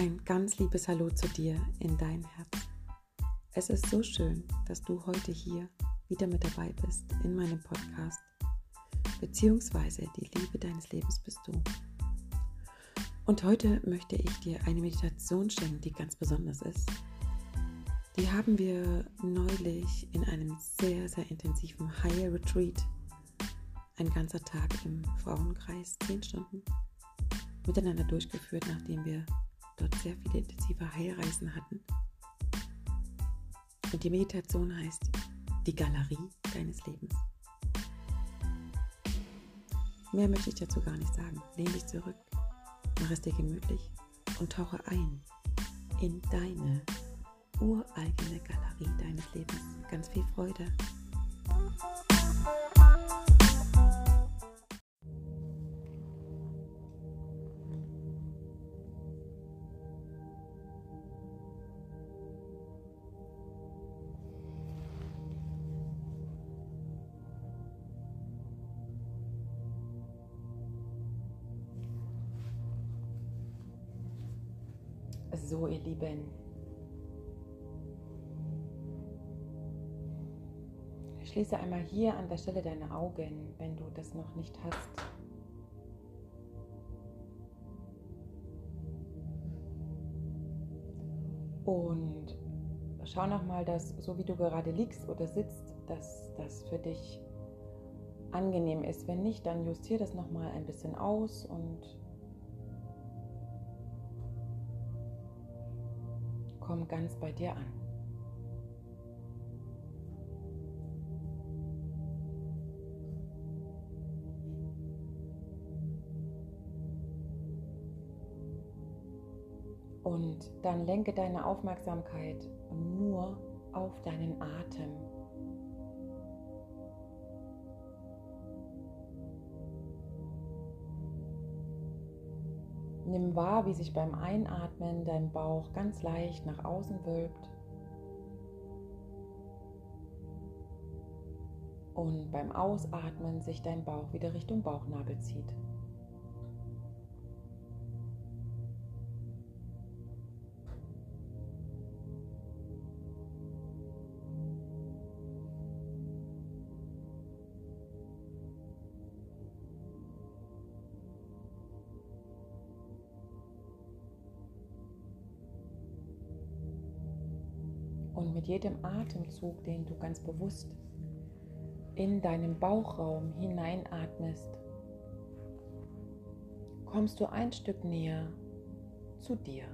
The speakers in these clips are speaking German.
Ein ganz liebes Hallo zu dir in dein Herz. Es ist so schön, dass du heute hier wieder mit dabei bist in meinem Podcast, beziehungsweise die Liebe deines Lebens bist du. Und heute möchte ich dir eine Meditation schenken, die ganz besonders ist. Die haben wir neulich in einem sehr, sehr intensiven Higher Retreat, ein ganzer Tag im Frauenkreis, zehn Stunden, miteinander durchgeführt, nachdem wir dort sehr viele intensive Heilreisen hatten. Und die Meditation heißt die Galerie deines Lebens. Mehr möchte ich dazu gar nicht sagen. Lehn dich zurück, mach es dir gemütlich und tauche ein in deine ureigene Galerie deines Lebens. Ganz viel Freude. Ihr Lieben. Schließe einmal hier an der Stelle deine Augen, wenn du das noch nicht hast. Und schau nochmal, dass so wie du gerade liegst oder sitzt, dass das für dich angenehm ist. Wenn nicht, dann justier das nochmal ein bisschen aus und komm ganz bei dir an. Und dann lenke deine Aufmerksamkeit nur auf deinen Atem. Nimm wahr, wie sich beim Einatmen dein Bauch ganz leicht nach außen wölbt. Und beim Ausatmen sich dein Bauch wieder Richtung Bauchnabel zieht. Mit jedem Atemzug, den du ganz bewusst in deinen Bauchraum hineinatmest, kommst du ein Stück näher zu dir.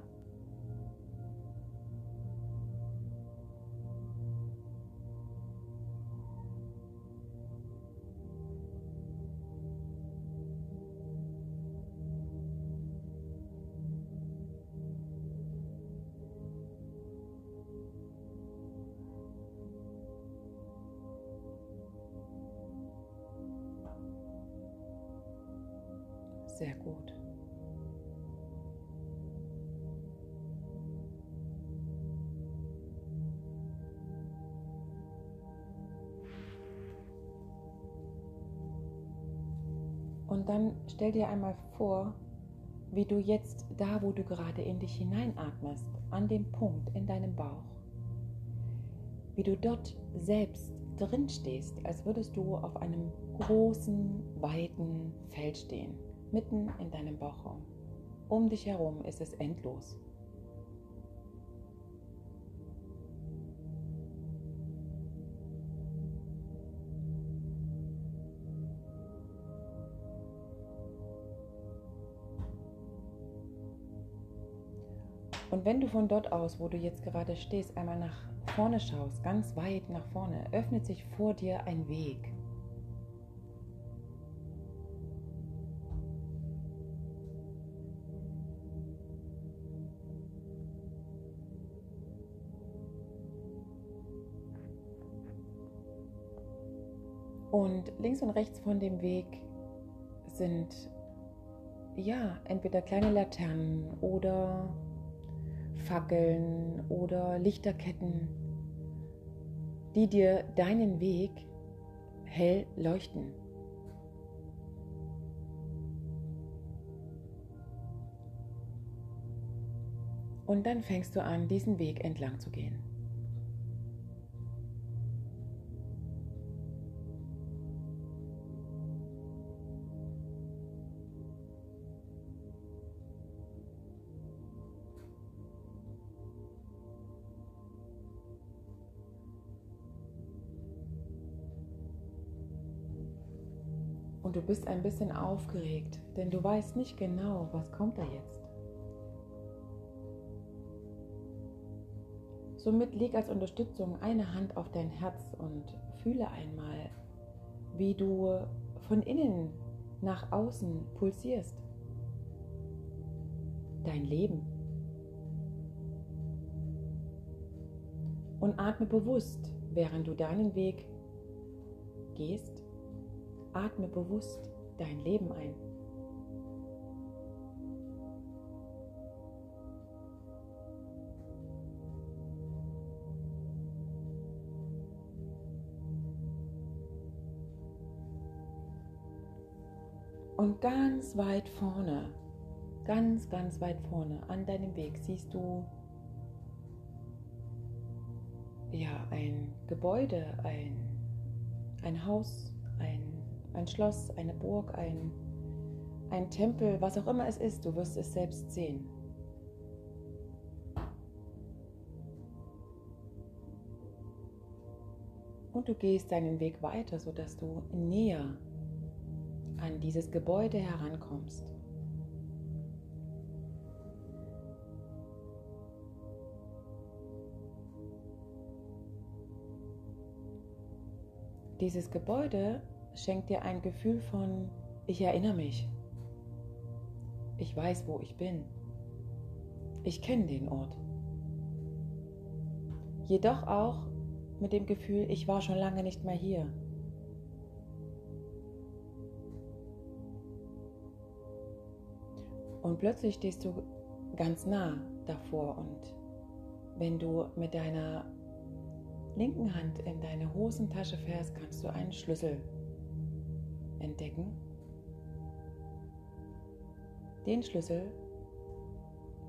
Und dann stell dir einmal vor, wie du jetzt da, wo du gerade in dich hineinatmest, an dem Punkt in deinem Bauch, wie du dort selbst drin stehst, als würdest du auf einem großen, weiten Feld stehen mitten in deinem Bauchraum. Um dich herum ist es endlos. Wenn du von dort aus, wo du jetzt gerade stehst, einmal nach vorne schaust, ganz weit nach vorne, öffnet sich vor dir ein Weg. Und links und rechts von dem Weg sind ja entweder kleine Laternen oder Fackeln oder Lichterketten, die dir deinen Weg hell leuchten. Und dann fängst du an, diesen Weg entlang zu gehen. Bist ein bisschen aufgeregt, denn du weißt nicht genau, was kommt da jetzt. Somit leg als Unterstützung eine Hand auf dein Herz und fühle einmal, wie du von innen nach außen pulsierst. Dein Leben. Und atme bewusst, während du deinen Weg gehst Atme bewusst dein Leben ein. Und ganz weit vorne, ganz, ganz weit vorne an deinem Weg siehst du ja ein Gebäude, ein, ein Haus, ein Schloss, eine Burg, ein, ein Tempel, was auch immer es ist, du wirst es selbst sehen. Und du gehst deinen Weg weiter, sodass du näher an dieses Gebäude herankommst. Dieses Gebäude schenkt dir ein Gefühl von, ich erinnere mich. Ich weiß, wo ich bin. Ich kenne den Ort. Jedoch auch mit dem Gefühl, ich war schon lange nicht mehr hier. Und plötzlich stehst du ganz nah davor und wenn du mit deiner linken Hand in deine Hosentasche fährst, kannst du einen Schlüssel entdecken. Den Schlüssel,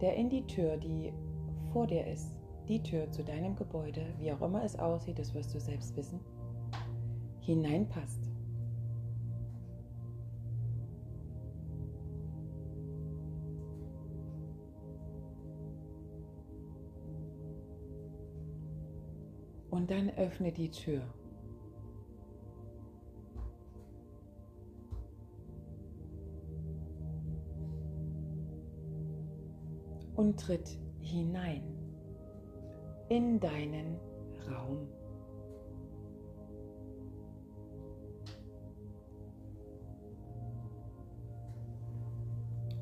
der in die Tür, die vor dir ist, die Tür zu deinem Gebäude, wie auch immer es aussieht, das wirst du selbst wissen, hineinpasst. Und dann öffne die Tür. Und tritt hinein in deinen Raum.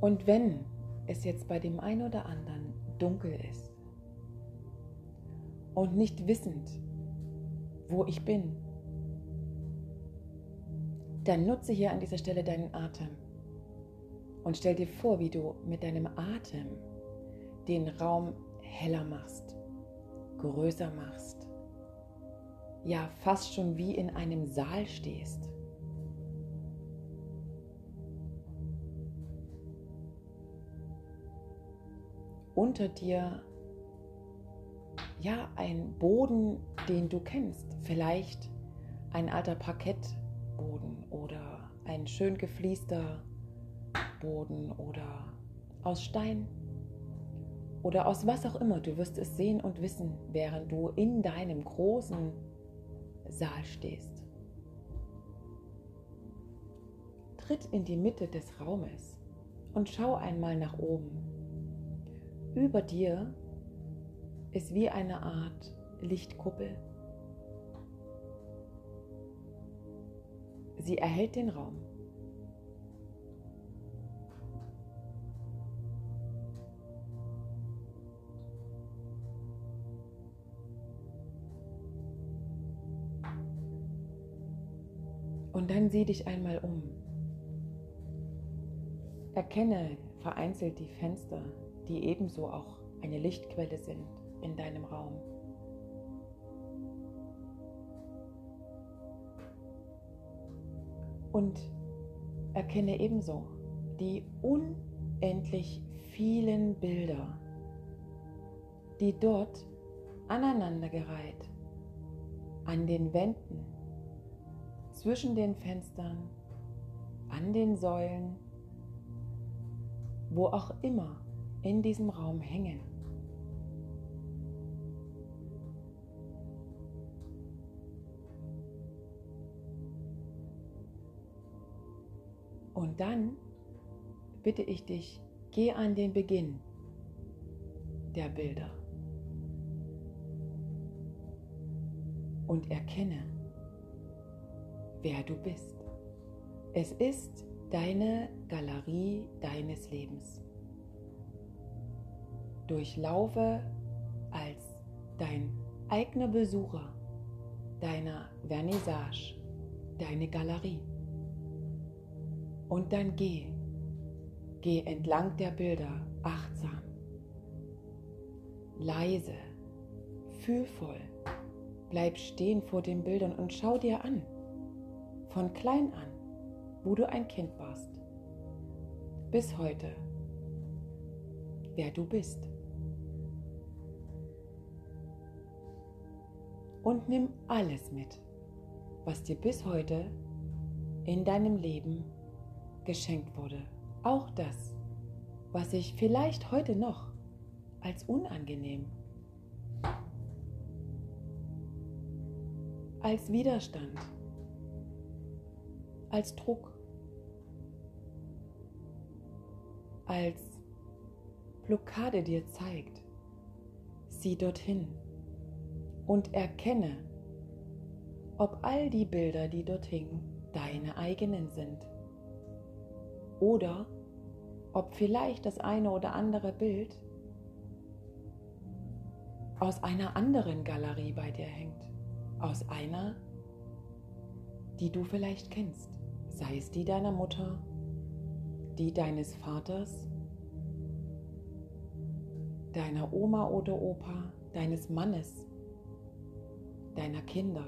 Und wenn es jetzt bei dem einen oder anderen dunkel ist und nicht wissend, wo ich bin, dann nutze hier an dieser Stelle deinen Atem und stell dir vor, wie du mit deinem Atem den Raum heller machst, größer machst, ja fast schon wie in einem Saal stehst. Unter dir ja ein Boden, den du kennst, vielleicht ein alter Parkettboden oder ein schön gefliester Boden oder aus Stein oder aus was auch immer, du wirst es sehen und wissen, während du in deinem großen Saal stehst. Tritt in die Mitte des Raumes und schau einmal nach oben. Über dir ist wie eine Art Lichtkuppel. Sie erhält den Raum. Und dann sieh dich einmal um. Erkenne vereinzelt die Fenster, die ebenso auch eine Lichtquelle sind in deinem Raum. Und erkenne ebenso die unendlich vielen Bilder, die dort aneinandergereiht an den Wänden, zwischen den Fenstern, an den Säulen, wo auch immer in diesem Raum hängen. Und dann bitte ich dich, geh an den Beginn der Bilder und erkenne, wer du bist. Es ist deine Galerie deines Lebens. Durchlaufe als dein eigener Besucher deiner Vernissage, deine Galerie. Und dann geh, geh entlang der Bilder achtsam, leise, fühlvoll. Bleib stehen vor den Bildern und schau dir an, von klein an, wo du ein Kind warst, bis heute, wer du bist. Und nimm alles mit, was dir bis heute in deinem Leben geschenkt wurde. Auch das, was sich vielleicht heute noch als unangenehm, als Widerstand, als Druck, als Blockade dir zeigt. Sieh dorthin und erkenne, ob all die Bilder, die dort hingen, deine eigenen sind oder ob vielleicht das eine oder andere Bild aus einer anderen Galerie bei dir hängt. Aus einer, die du vielleicht kennst. Sei es die deiner Mutter, die deines Vaters, deiner Oma oder Opa, deines Mannes, deiner Kinder.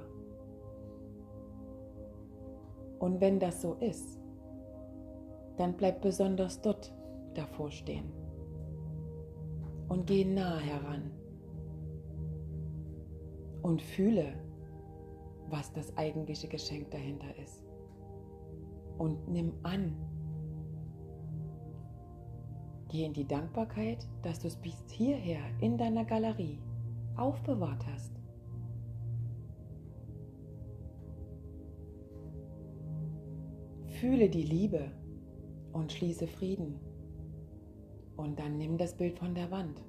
Und wenn das so ist, dann bleib besonders dort davor stehen und geh nah heran und fühle, was das eigentliche Geschenk dahinter ist. Und nimm an. Geh in die Dankbarkeit, dass du es bis hierher in deiner Galerie aufbewahrt hast. Fühle die Liebe, und schließe Frieden. Und dann nimm das Bild von der Wand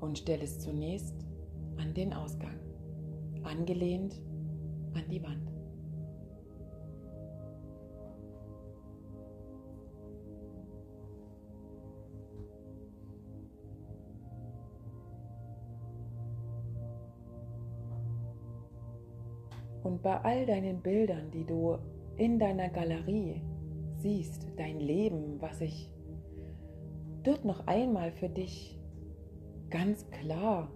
und stell es zunächst an den Ausgang, angelehnt an die Wand. Und bei all deinen Bildern, die du in deiner Galerie siehst, dein Leben, was sich dort noch einmal für dich ganz klar,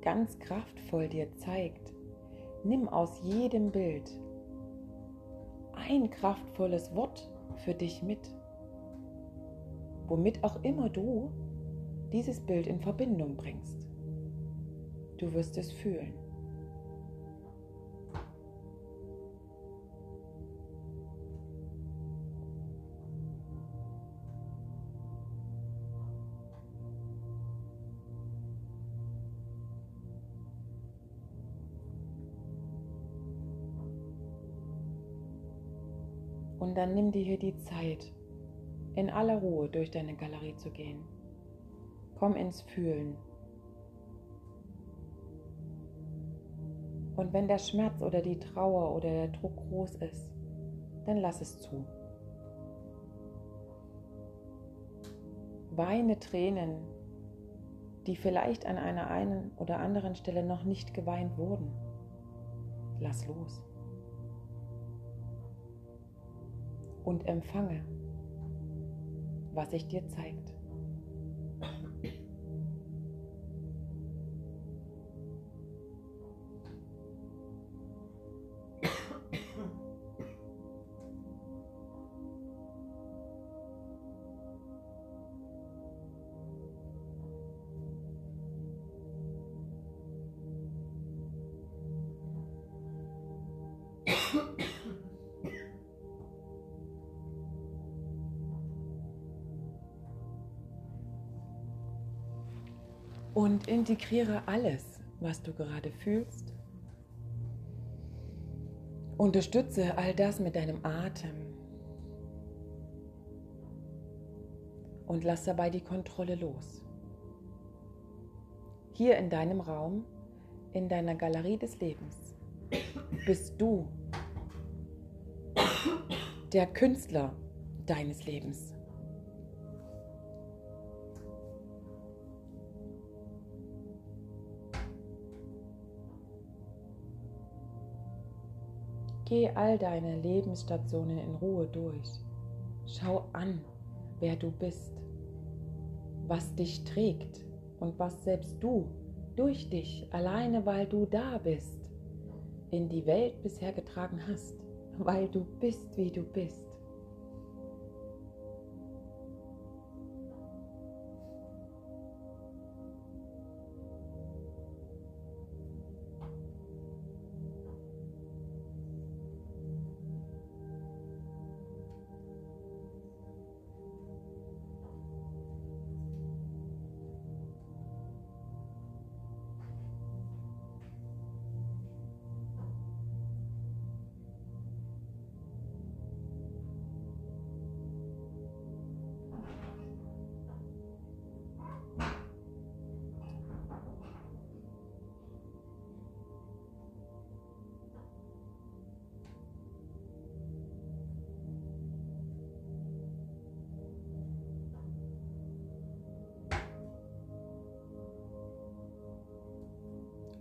ganz kraftvoll dir zeigt, nimm aus jedem Bild ein kraftvolles Wort für dich mit, womit auch immer du dieses Bild in Verbindung bringst. Du wirst es fühlen. Dann nimm dir hier die Zeit, in aller Ruhe durch deine Galerie zu gehen. Komm ins Fühlen. Und wenn der Schmerz oder die Trauer oder der Druck groß ist, dann lass es zu. Weine Tränen, die vielleicht an einer einen oder anderen Stelle noch nicht geweint wurden. Lass los. Und empfange, was sich dir zeigt. Und integriere alles, was du gerade fühlst. Unterstütze all das mit deinem Atem. Und lass dabei die Kontrolle los. Hier in deinem Raum, in deiner Galerie des Lebens, bist du der Künstler deines Lebens. Geh all deine Lebensstationen in Ruhe durch. Schau an, wer du bist, was dich trägt und was selbst du durch dich, alleine weil du da bist, in die Welt bisher getragen hast, weil du bist, wie du bist.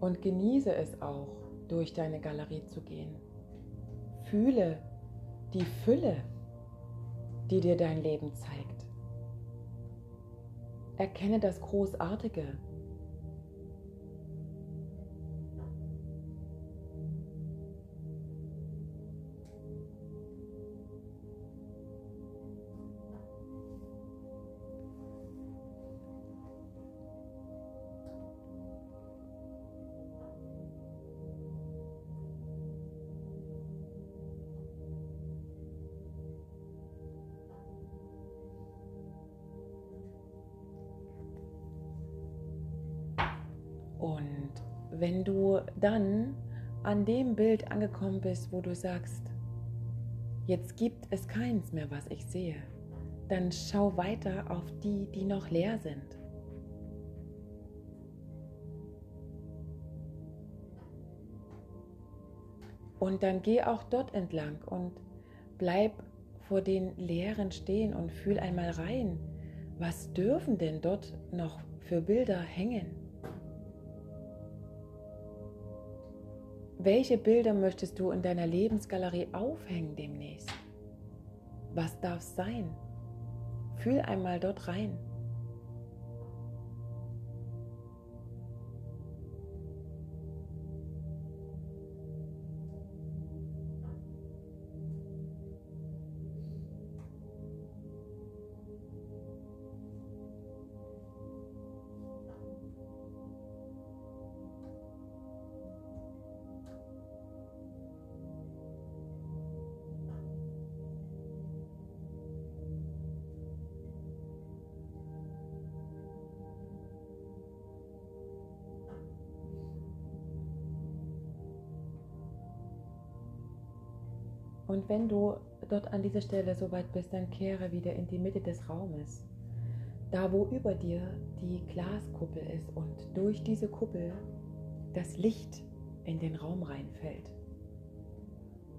Und genieße es auch, durch deine Galerie zu gehen. Fühle die Fülle, die dir dein Leben zeigt. Erkenne das Großartige, Und wenn du dann an dem Bild angekommen bist, wo du sagst, jetzt gibt es keins mehr, was ich sehe, dann schau weiter auf die, die noch leer sind. Und dann geh auch dort entlang und bleib vor den Leeren stehen und fühl einmal rein, was dürfen denn dort noch für Bilder hängen? Welche Bilder möchtest du in deiner Lebensgalerie aufhängen demnächst? Was darf sein? Fühl einmal dort rein. Und wenn du dort an dieser Stelle so weit bist, dann kehre wieder in die Mitte des Raumes. Da, wo über dir die Glaskuppel ist und durch diese Kuppel das Licht in den Raum reinfällt.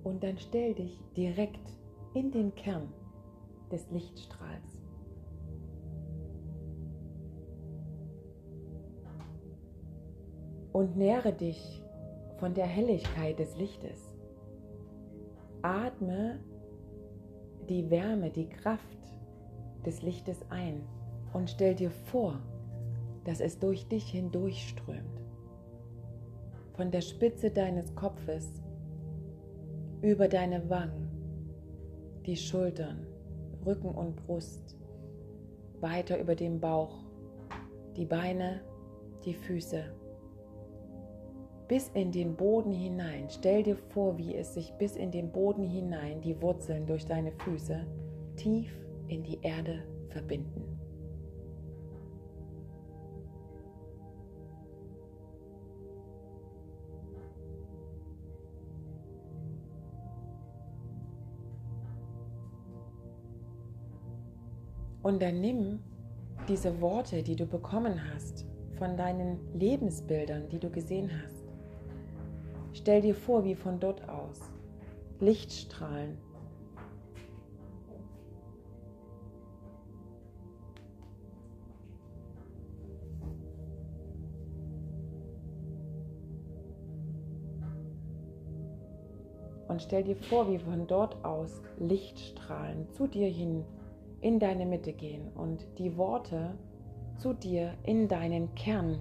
Und dann stell dich direkt in den Kern des Lichtstrahls. Und nähre dich von der Helligkeit des Lichtes. Atme die Wärme, die Kraft des Lichtes ein und stell dir vor, dass es durch dich hindurchströmt. Von der Spitze deines Kopfes über deine Wangen, die Schultern, Rücken und Brust, weiter über den Bauch, die Beine, die Füße bis in den Boden hinein. Stell dir vor, wie es sich bis in den Boden hinein, die Wurzeln durch deine Füße, tief in die Erde verbinden. Und dann nimm diese Worte, die du bekommen hast, von deinen Lebensbildern, die du gesehen hast, Stell dir vor, wie von dort aus Lichtstrahlen Und stell dir vor, wie von dort aus Lichtstrahlen zu dir hin in deine Mitte gehen und die Worte zu dir in deinen Kern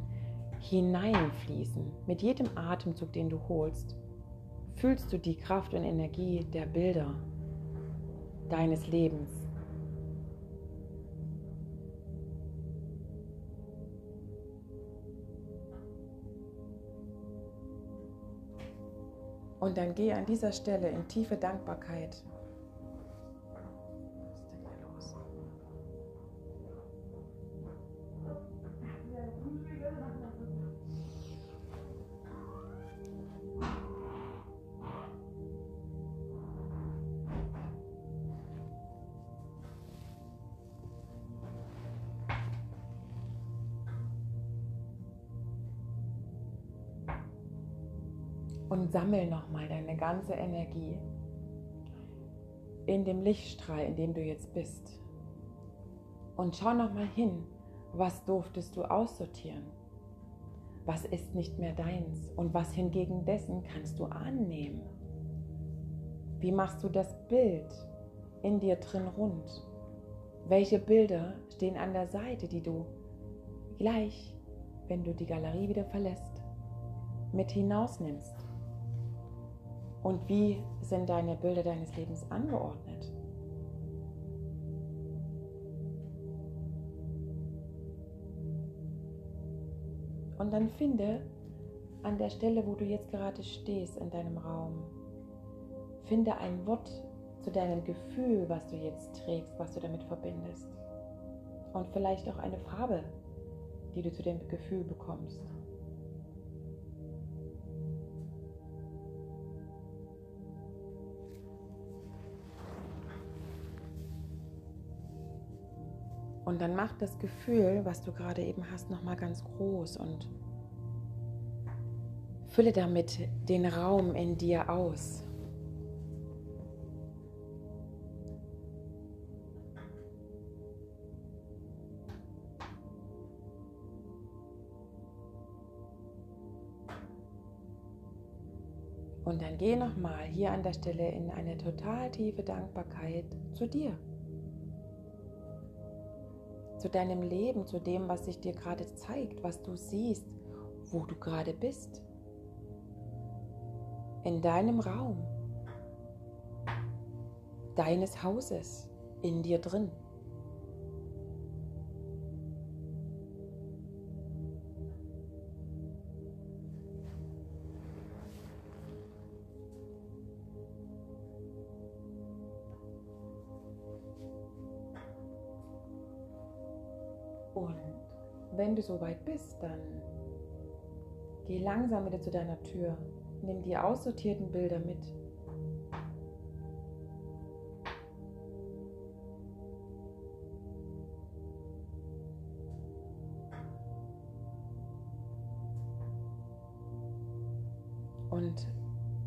hineinfließen. Mit jedem Atemzug, den du holst, fühlst du die Kraft und Energie der Bilder deines Lebens. Und dann gehe an dieser Stelle in tiefe Dankbarkeit ganze Energie in dem Lichtstrahl, in dem du jetzt bist. Und schau nochmal hin, was durftest du aussortieren? Was ist nicht mehr deins und was hingegen dessen kannst du annehmen? Wie machst du das Bild in dir drin rund? Welche Bilder stehen an der Seite, die du gleich, wenn du die Galerie wieder verlässt, mit hinausnimmst? Und wie sind deine Bilder deines Lebens angeordnet? Und dann finde an der Stelle, wo du jetzt gerade stehst in deinem Raum, finde ein Wort zu deinem Gefühl, was du jetzt trägst, was du damit verbindest. Und vielleicht auch eine Farbe, die du zu dem Gefühl bekommst. Und dann mach das Gefühl, was du gerade eben hast, nochmal ganz groß und fülle damit den Raum in dir aus. Und dann geh nochmal hier an der Stelle in eine total tiefe Dankbarkeit zu dir zu deinem Leben, zu dem, was sich dir gerade zeigt, was du siehst, wo du gerade bist. In deinem Raum, deines Hauses, in dir drin. Und wenn du soweit bist, dann geh langsam wieder zu deiner Tür. Nimm die aussortierten Bilder mit. Und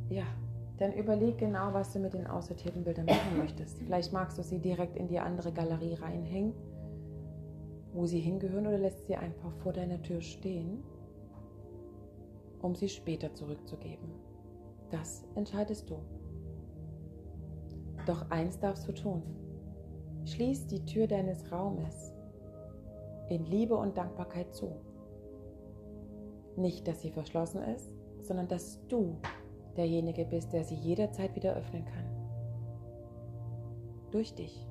ja, dann überleg genau, was du mit den aussortierten Bildern machen möchtest. Vielleicht magst du sie direkt in die andere Galerie reinhängen wo sie hingehören oder lässt sie einfach vor deiner Tür stehen, um sie später zurückzugeben. Das entscheidest du. Doch eins darfst du tun. Schließ die Tür deines Raumes in Liebe und Dankbarkeit zu. Nicht, dass sie verschlossen ist, sondern dass du derjenige bist, der sie jederzeit wieder öffnen kann. Durch dich.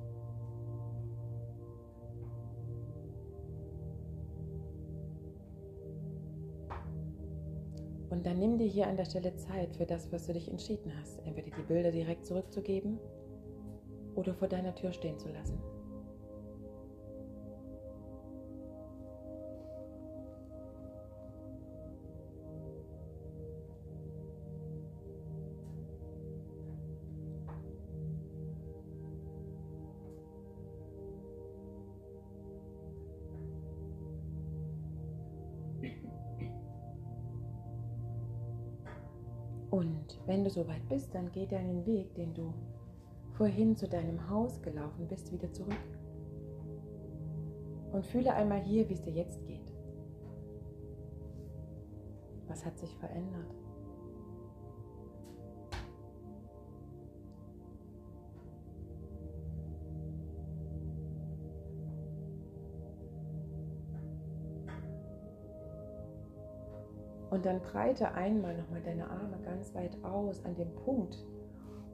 Und dann nimm dir hier an der Stelle Zeit für das, was du dich entschieden hast. Entweder die Bilder direkt zurückzugeben oder vor deiner Tür stehen zu lassen. Und wenn du soweit bist, dann geh deinen Weg, den du vorhin zu deinem Haus gelaufen bist, wieder zurück. Und fühle einmal hier, wie es dir jetzt geht. Was hat sich verändert? Und dann breite einmal nochmal deine Arme ganz weit aus an dem Punkt,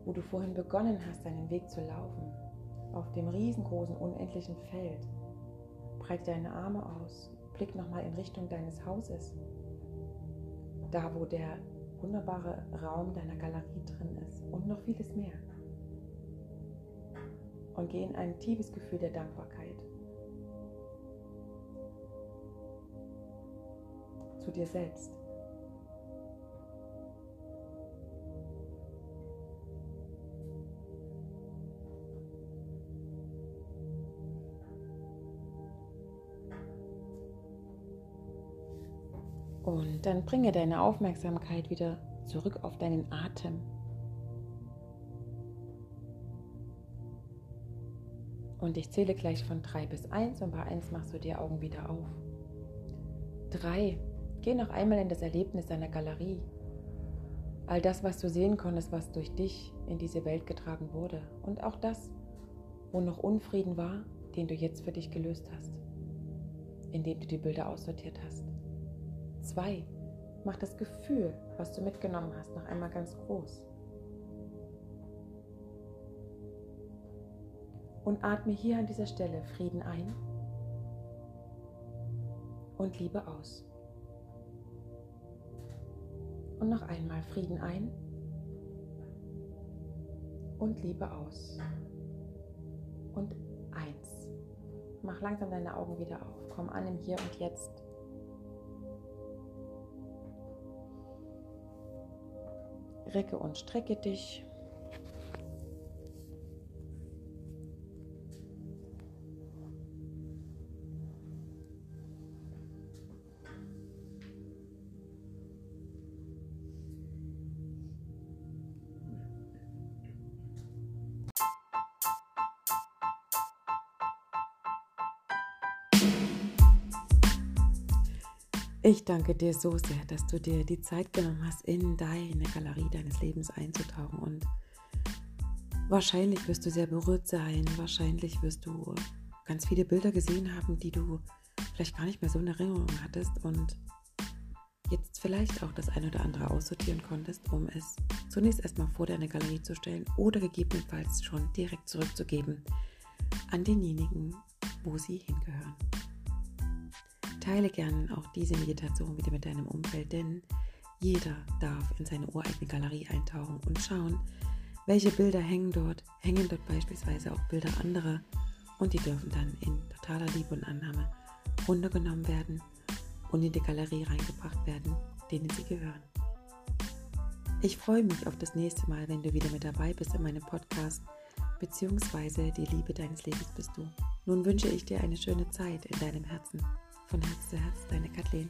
wo du vorhin begonnen hast, deinen Weg zu laufen. Auf dem riesengroßen, unendlichen Feld. Breite deine Arme aus. Blick nochmal in Richtung deines Hauses. Da, wo der wunderbare Raum deiner Galerie drin ist. Und noch vieles mehr. Und geh in ein tiefes Gefühl der Dankbarkeit. Zu dir selbst. Und dann bringe deine Aufmerksamkeit wieder zurück auf deinen Atem. Und ich zähle gleich von 3 bis 1 und bei 1 machst du die Augen wieder auf. 3. Geh noch einmal in das Erlebnis deiner Galerie. All das, was du sehen konntest, was durch dich in diese Welt getragen wurde. Und auch das, wo noch Unfrieden war, den du jetzt für dich gelöst hast, indem du die Bilder aussortiert hast. Zwei, mach das Gefühl, was du mitgenommen hast, noch einmal ganz groß. Und atme hier an dieser Stelle Frieden ein und Liebe aus. Und noch einmal Frieden ein und Liebe aus. Und eins. Mach langsam deine Augen wieder auf. Komm an im Hier und Jetzt. Recke und strecke dich. Ich danke dir so sehr, dass du dir die Zeit genommen hast, in deine Galerie deines Lebens einzutauchen. Und wahrscheinlich wirst du sehr berührt sein. Wahrscheinlich wirst du ganz viele Bilder gesehen haben, die du vielleicht gar nicht mehr so in Erinnerung hattest und jetzt vielleicht auch das ein oder andere aussortieren konntest, um es zunächst erstmal vor deine Galerie zu stellen oder gegebenenfalls schon direkt zurückzugeben an denjenigen, wo sie hingehören. Teile gerne auch diese Meditation wieder mit deinem Umfeld, denn jeder darf in seine ureigene Galerie eintauchen und schauen, welche Bilder hängen dort. Hängen dort beispielsweise auch Bilder anderer und die dürfen dann in totaler Liebe und Annahme runtergenommen werden und in die Galerie reingebracht werden, denen sie gehören. Ich freue mich auf das nächste Mal, wenn du wieder mit dabei bist in meinem Podcast, beziehungsweise die Liebe deines Lebens bist du. Nun wünsche ich dir eine schöne Zeit in deinem Herzen. Von Herz zu Herz, deine Kathleen.